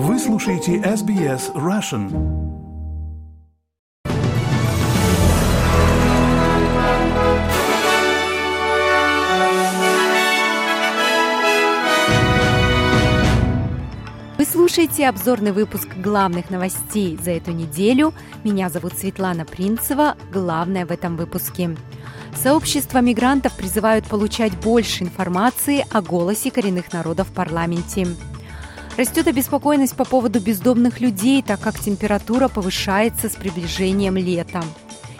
Вы слушаете SBS Russian. Вы слушаете обзорный выпуск главных новостей за эту неделю. Меня зовут Светлана Принцева. Главное в этом выпуске. Сообщества мигрантов призывают получать больше информации о голосе коренных народов в парламенте. Растет обеспокоенность по поводу бездомных людей, так как температура повышается с приближением лета.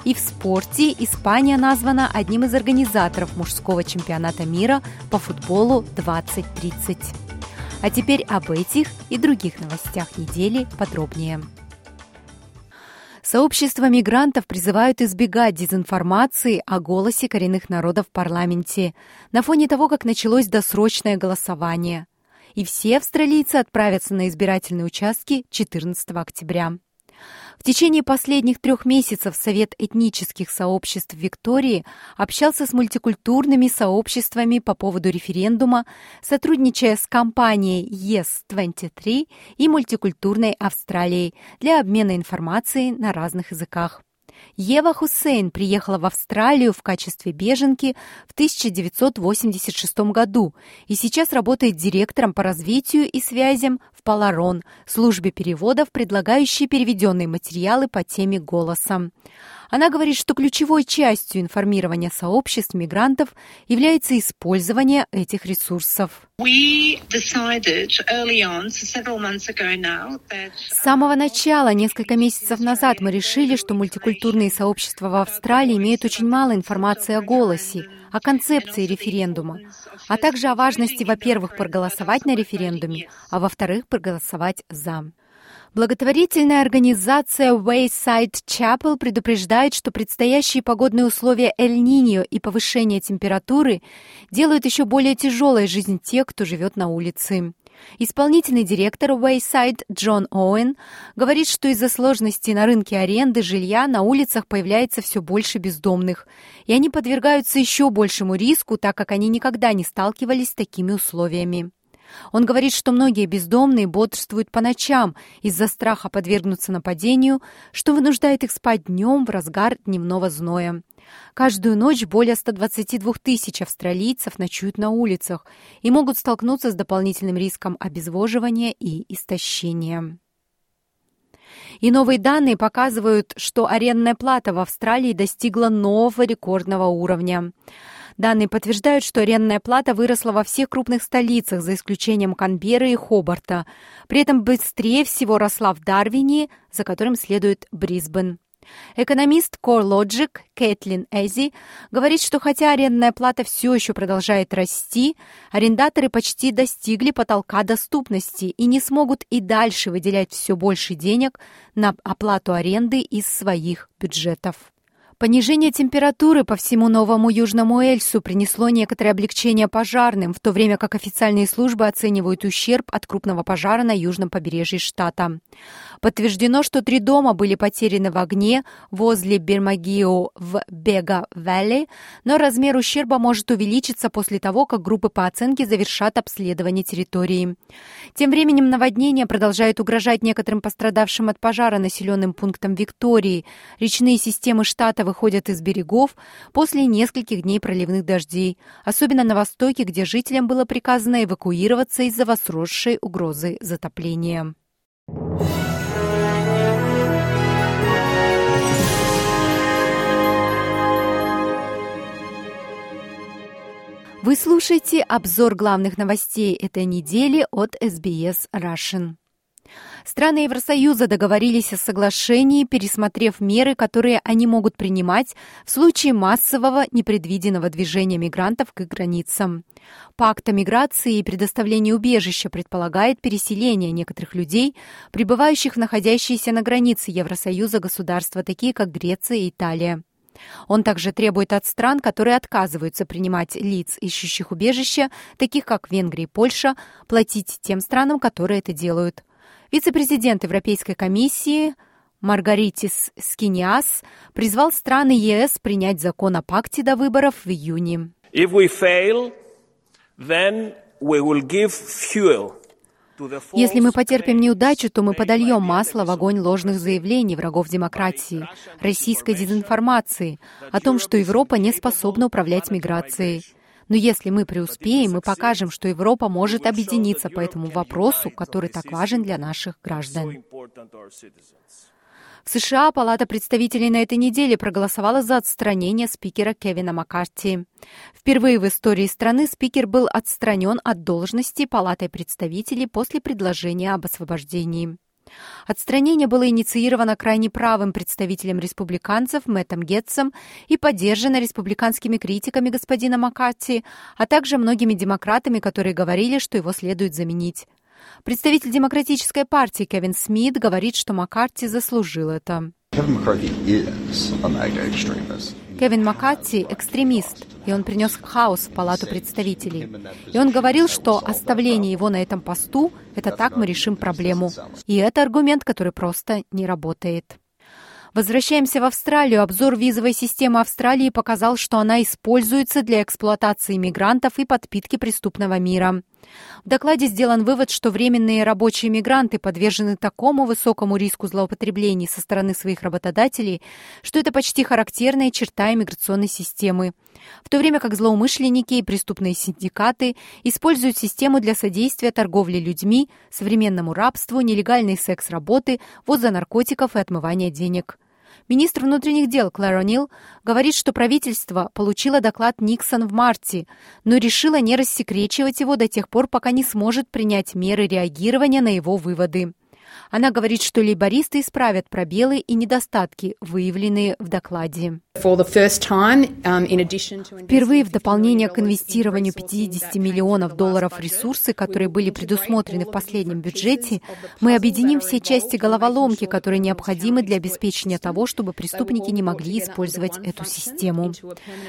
И в спорте Испания названа одним из организаторов мужского чемпионата мира по футболу 2030. А теперь об этих и других новостях недели подробнее. Сообщества мигрантов призывают избегать дезинформации о голосе коренных народов в парламенте на фоне того, как началось досрочное голосование. И все австралийцы отправятся на избирательные участки 14 октября. В течение последних трех месяцев Совет этнических сообществ Виктории общался с мультикультурными сообществами по поводу референдума, сотрудничая с компанией Yes23 и мультикультурной Австралией для обмена информацией на разных языках. Ева Хусейн приехала в Австралию в качестве беженки в 1986 году и сейчас работает директором по развитию и связям в Паларон, службе переводов, предлагающей переведенные материалы по теме голоса. Она говорит, что ключевой частью информирования сообществ мигрантов является использование этих ресурсов. С самого начала, несколько месяцев назад, мы решили, что мультикультурные сообщества в Австралии имеют очень мало информации о голосе, о концепции референдума, а также о важности, во-первых, проголосовать на референдуме, а во-вторых, проголосовать «за». Благотворительная организация Wayside Chapel предупреждает, что предстоящие погодные условия Эль-Ниньо и повышение температуры делают еще более тяжелой жизнь тех, кто живет на улице. Исполнительный директор Wayside Джон Оуэн говорит, что из-за сложностей на рынке аренды жилья на улицах появляется все больше бездомных, и они подвергаются еще большему риску, так как они никогда не сталкивались с такими условиями. Он говорит, что многие бездомные бодрствуют по ночам из-за страха подвергнуться нападению, что вынуждает их спать днем в разгар дневного зноя. Каждую ночь более 122 тысяч австралийцев ночуют на улицах и могут столкнуться с дополнительным риском обезвоживания и истощения. И новые данные показывают, что арендная плата в Австралии достигла нового рекордного уровня. Данные подтверждают, что арендная плата выросла во всех крупных столицах, за исключением Канберры и Хобарта. При этом быстрее всего росла в Дарвине, за которым следует Брисбен. Экономист CoreLogic Кэтлин Эзи говорит, что хотя арендная плата все еще продолжает расти, арендаторы почти достигли потолка доступности и не смогут и дальше выделять все больше денег на оплату аренды из своих бюджетов. Понижение температуры по всему Новому Южному Эльсу принесло некоторое облегчение пожарным, в то время как официальные службы оценивают ущерб от крупного пожара на южном побережье штата. Подтверждено, что три дома были потеряны в огне возле Бермагио в Бега-Вэлли, но размер ущерба может увеличиться после того, как группы по оценке завершат обследование территории. Тем временем наводнение продолжает угрожать некоторым пострадавшим от пожара населенным пунктам Виктории. Речные системы штата выходят из берегов после нескольких дней проливных дождей, особенно на востоке, где жителям было приказано эвакуироваться из-за возросшей угрозы затопления. Вы слушаете обзор главных новостей этой недели от SBS Russian. Страны Евросоюза договорились о соглашении, пересмотрев меры, которые они могут принимать в случае массового непредвиденного движения мигрантов к границам. Пакт о миграции и предоставлении убежища предполагает переселение некоторых людей, пребывающих в находящиеся на границе Евросоюза государства, такие как Греция и Италия. Он также требует от стран, которые отказываются принимать лиц, ищущих убежища, таких как Венгрия и Польша, платить тем странам, которые это делают. Вице-президент Европейской комиссии Маргаритис Скиниас призвал страны ЕС принять закон о пакте до выборов в июне. If we fail, then we will give fuel Если мы потерпим неудачу, то мы подольем масло в огонь ложных заявлений врагов демократии, российской дезинформации о том, что Европа не способна управлять миграцией. Но если мы преуспеем, мы покажем, что Европа может объединиться по этому вопросу, который так важен для наших граждан. В США Палата представителей на этой неделе проголосовала за отстранение спикера Кевина Маккарти. Впервые в истории страны спикер был отстранен от должности Палатой представителей после предложения об освобождении. Отстранение было инициировано крайне правым представителем республиканцев Мэттом Гетцем и поддержано республиканскими критиками господина Маккарти, а также многими демократами, которые говорили, что его следует заменить. Представитель Демократической партии Кевин Смит говорит, что Маккарти заслужил это. Кевин Маккарти – экстремист, и он принес хаос в Палату представителей. И он говорил, что оставление его на этом посту – это так мы решим проблему. И это аргумент, который просто не работает. Возвращаемся в Австралию. Обзор визовой системы Австралии показал, что она используется для эксплуатации мигрантов и подпитки преступного мира. В докладе сделан вывод, что временные рабочие мигранты подвержены такому высокому риску злоупотреблений со стороны своих работодателей, что это почти характерная черта иммиграционной системы. В то время как злоумышленники и преступные синдикаты используют систему для содействия торговле людьми, современному рабству, нелегальной секс-работы, ввоза наркотиков и отмывания денег. Министр внутренних дел Клэр О'Нил говорит, что правительство получило доклад Никсон в марте, но решило не рассекречивать его до тех пор, пока не сможет принять меры реагирования на его выводы. Она говорит, что лейбористы исправят пробелы и недостатки, выявленные в докладе. Um, Впервые в дополнение к инвестированию 50 миллионов долларов ресурсы, которые были предусмотрены в последнем бюджете, мы объединим все части головоломки, которые необходимы для обеспечения того, чтобы преступники не могли использовать эту систему.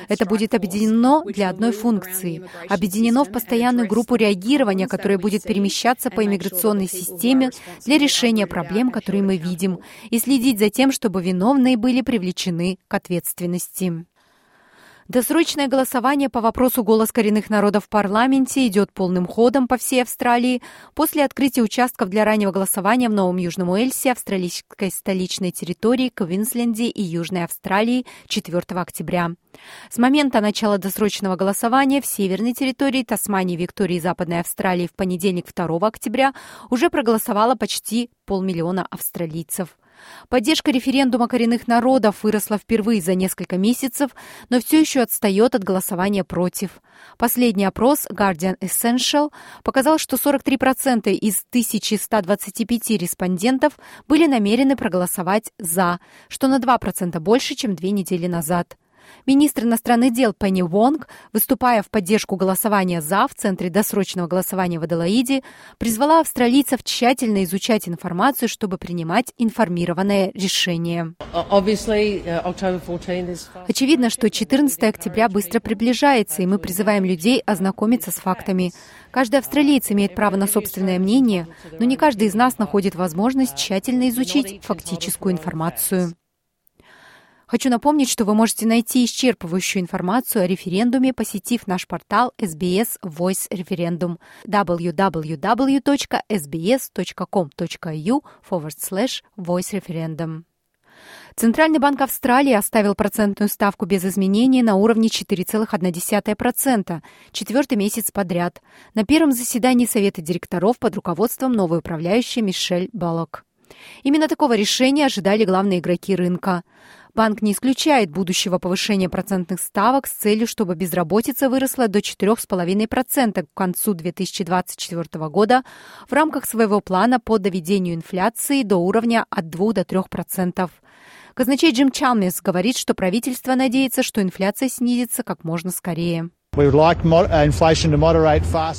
Это будет объединено для одной функции, объединено в постоянную группу реагирования, которая будет перемещаться по иммиграционной системе для решения проблем, которые мы видим, и следить за тем, чтобы виновные были привлечены к ответственности. Досрочное голосование по вопросу «Голос коренных народов» в парламенте идет полным ходом по всей Австралии после открытия участков для раннего голосования в Новом Южном Уэльсе, австралийской столичной территории, Квинсленде и Южной Австралии 4 октября. С момента начала досрочного голосования в северной территории Тасмании, Виктории и Западной Австралии в понедельник 2 октября уже проголосовало почти полмиллиона австралийцев. Поддержка референдума коренных народов выросла впервые за несколько месяцев, но все еще отстает от голосования против. Последний опрос Guardian Essential показал, что 43% из 1125 респондентов были намерены проголосовать «за», что на 2% больше, чем две недели назад. Министр иностранных дел Пенни Вонг, выступая в поддержку голосования «за» в Центре досрочного голосования в Аделаиде, призвала австралийцев тщательно изучать информацию, чтобы принимать информированное решение. Uh, Очевидно, что 14 октября быстро приближается, и мы призываем людей ознакомиться с фактами. Каждый австралиец имеет право на собственное мнение, но не каждый из нас находит возможность тщательно изучить фактическую информацию. Хочу напомнить, что вы можете найти исчерпывающую информацию о референдуме, посетив наш портал SBS Voice Referendum www.sbs.com.au forward slash voice referendum. Центральный банк Австралии оставил процентную ставку без изменений на уровне 4,1%, четвертый месяц подряд, на первом заседании Совета директоров под руководством новой управляющей Мишель Баллок. Именно такого решения ожидали главные игроки рынка. Банк не исключает будущего повышения процентных ставок с целью, чтобы безработица выросла до 4,5% к концу 2024 года в рамках своего плана по доведению инфляции до уровня от 2 до 3%. Казначей Джим Чалмес говорит, что правительство надеется, что инфляция снизится как можно скорее. Uh,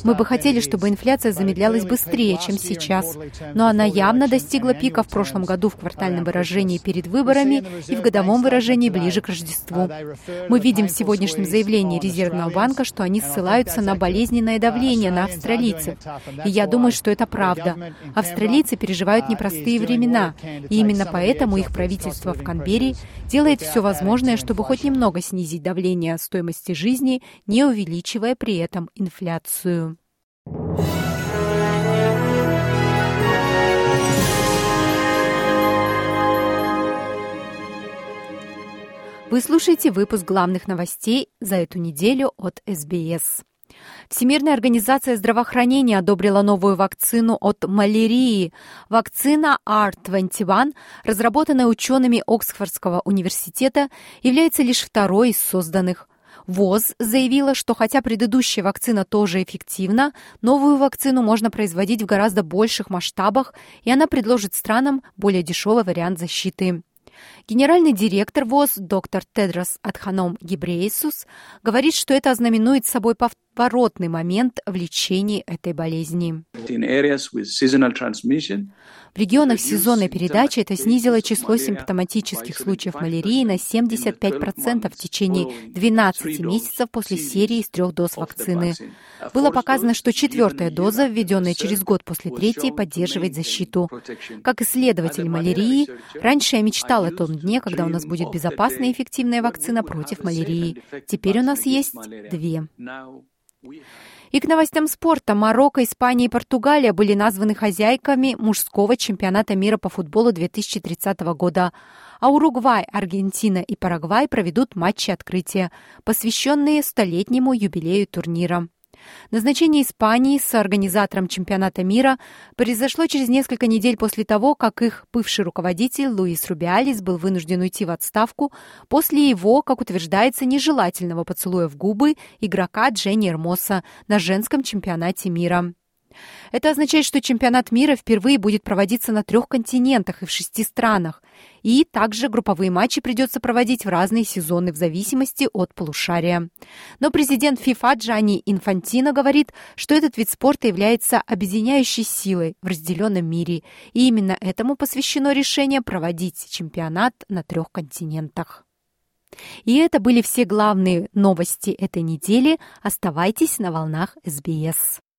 Мы бы хотели, чтобы инфляция замедлялась быстрее, чем сейчас, но она явно достигла пика в прошлом году в квартальном выражении перед выборами и в годовом выражении ближе к Рождеству. Мы видим в сегодняшнем заявлении Резервного банка, что они ссылаются на болезненное давление на австралийцев. И я думаю, что это правда. Австралийцы переживают непростые времена, и именно поэтому их правительство в Канберре делает все возможное, чтобы хоть немного снизить давление стоимости жизни, не увеличивая при этом инфляцию. Вы слушаете выпуск главных новостей за эту неделю от СБС. Всемирная организация здравоохранения одобрила новую вакцину от малярии. Вакцина R21, разработанная учеными Оксфордского университета, является лишь второй из созданных ВОЗ заявила, что хотя предыдущая вакцина тоже эффективна, новую вакцину можно производить в гораздо больших масштабах, и она предложит странам более дешевый вариант защиты. Генеральный директор ВОЗ доктор Тедрос Адханом Гибреисус говорит, что это ознаменует собой поворотный момент в лечении этой болезни. В регионах сезонной передачи это снизило число симптоматических случаев малярии на 75% в течение 12 месяцев после серии из трех доз вакцины. Было показано, что четвертая доза, введенная через год после третьей, поддерживает защиту. Как исследователь малярии, раньше я мечтал о том дне, когда у нас будет безопасная и эффективная вакцина против малярии. Теперь у нас есть две. И к новостям спорта. Марокко, Испания и Португалия были названы хозяйками мужского чемпионата мира по футболу 2030 года. А Уругвай, Аргентина и Парагвай проведут матчи открытия, посвященные столетнему юбилею турнира. Назначение Испании с организатором чемпионата мира произошло через несколько недель после того, как их бывший руководитель Луис Рубиалис был вынужден уйти в отставку после его, как утверждается, нежелательного поцелуя в губы игрока Дженни Эрмоса на женском чемпионате мира. Это означает, что чемпионат мира впервые будет проводиться на трех континентах и в шести странах. И также групповые матчи придется проводить в разные сезоны в зависимости от полушария. Но президент ФИФА Джани Инфантино говорит, что этот вид спорта является объединяющей силой в разделенном мире. И именно этому посвящено решение проводить чемпионат на трех континентах. И это были все главные новости этой недели. Оставайтесь на волнах СБС.